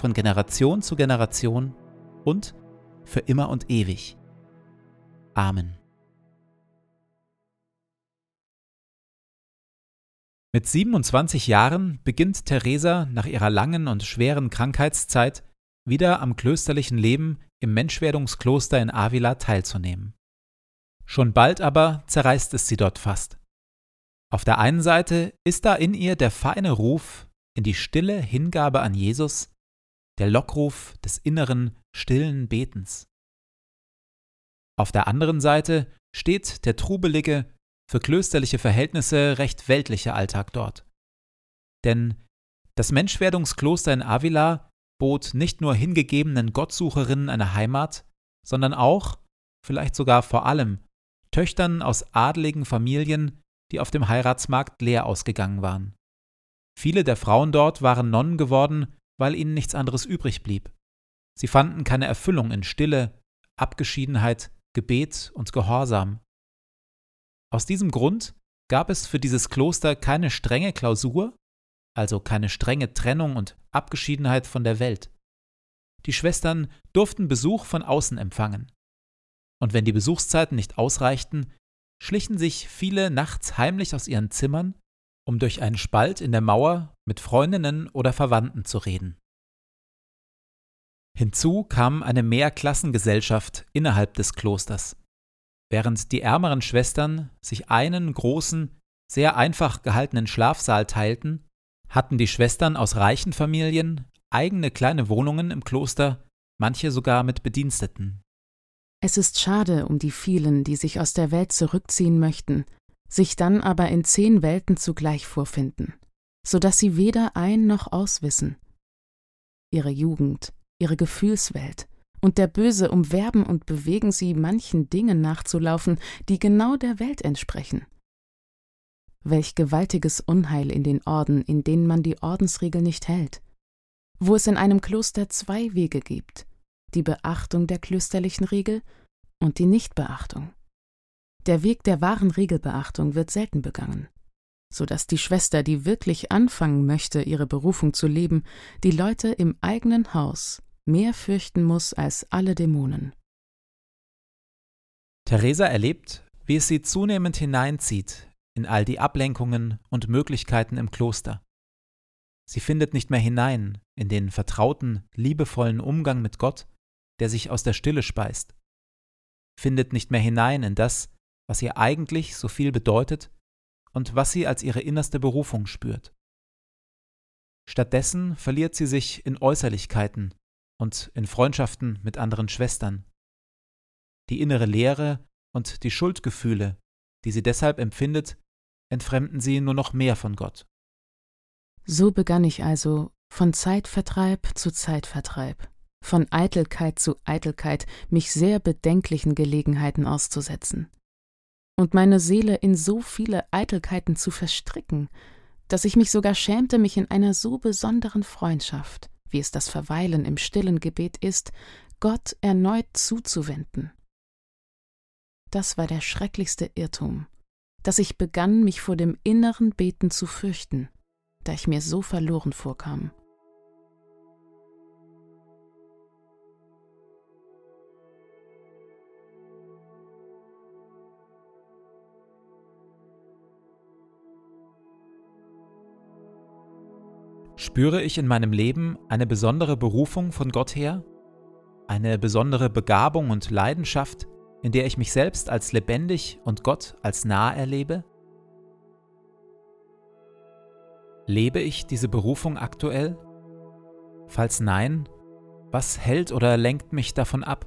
von Generation zu Generation und für immer und ewig. Amen. Mit 27 Jahren beginnt Theresa nach ihrer langen und schweren Krankheitszeit wieder am klösterlichen Leben im Menschwerdungskloster in Avila teilzunehmen. Schon bald aber zerreißt es sie dort fast. Auf der einen Seite ist da in ihr der feine Ruf in die stille Hingabe an Jesus, der Lockruf des inneren, stillen Betens. Auf der anderen Seite steht der trubelige, für klösterliche Verhältnisse recht weltliche Alltag dort. Denn das Menschwerdungskloster in Avila bot nicht nur hingegebenen Gottsucherinnen eine Heimat, sondern auch, vielleicht sogar vor allem, Töchtern aus adligen Familien, die auf dem Heiratsmarkt leer ausgegangen waren. Viele der Frauen dort waren Nonnen geworden, weil ihnen nichts anderes übrig blieb. Sie fanden keine Erfüllung in Stille, Abgeschiedenheit, Gebet und Gehorsam. Aus diesem Grund gab es für dieses Kloster keine strenge Klausur, also keine strenge Trennung und Abgeschiedenheit von der Welt. Die Schwestern durften Besuch von außen empfangen. Und wenn die Besuchszeiten nicht ausreichten, schlichen sich viele nachts heimlich aus ihren Zimmern um durch einen Spalt in der Mauer mit Freundinnen oder Verwandten zu reden. Hinzu kam eine Mehrklassengesellschaft innerhalb des Klosters. Während die ärmeren Schwestern sich einen großen, sehr einfach gehaltenen Schlafsaal teilten, hatten die Schwestern aus reichen Familien eigene kleine Wohnungen im Kloster, manche sogar mit Bediensteten. Es ist schade um die vielen, die sich aus der Welt zurückziehen möchten, sich dann aber in zehn Welten zugleich vorfinden, so dass sie weder ein noch auswissen. Ihre Jugend, ihre Gefühlswelt und der Böse umwerben und bewegen sie, manchen Dingen nachzulaufen, die genau der Welt entsprechen. Welch gewaltiges Unheil in den Orden, in denen man die Ordensregel nicht hält, wo es in einem Kloster zwei Wege gibt, die Beachtung der klösterlichen Regel und die Nichtbeachtung. Der Weg der wahren Regelbeachtung wird selten begangen, so dass die Schwester, die wirklich anfangen möchte, ihre Berufung zu leben, die Leute im eigenen Haus mehr fürchten muss als alle Dämonen. Theresa erlebt, wie es sie zunehmend hineinzieht in all die Ablenkungen und Möglichkeiten im Kloster. Sie findet nicht mehr hinein in den vertrauten, liebevollen Umgang mit Gott, der sich aus der Stille speist, findet nicht mehr hinein in das, was ihr eigentlich so viel bedeutet und was sie als ihre innerste Berufung spürt. Stattdessen verliert sie sich in Äußerlichkeiten und in Freundschaften mit anderen Schwestern. Die innere Leere und die Schuldgefühle, die sie deshalb empfindet, entfremden sie nur noch mehr von Gott. So begann ich also von Zeitvertreib zu Zeitvertreib, von Eitelkeit zu Eitelkeit mich sehr bedenklichen Gelegenheiten auszusetzen und meine Seele in so viele Eitelkeiten zu verstricken, dass ich mich sogar schämte, mich in einer so besonderen Freundschaft, wie es das Verweilen im stillen Gebet ist, Gott erneut zuzuwenden. Das war der schrecklichste Irrtum, dass ich begann, mich vor dem inneren Beten zu fürchten, da ich mir so verloren vorkam. Spüre ich in meinem Leben eine besondere Berufung von Gott her? Eine besondere Begabung und Leidenschaft, in der ich mich selbst als lebendig und Gott als nah erlebe? Lebe ich diese Berufung aktuell? Falls nein, was hält oder lenkt mich davon ab?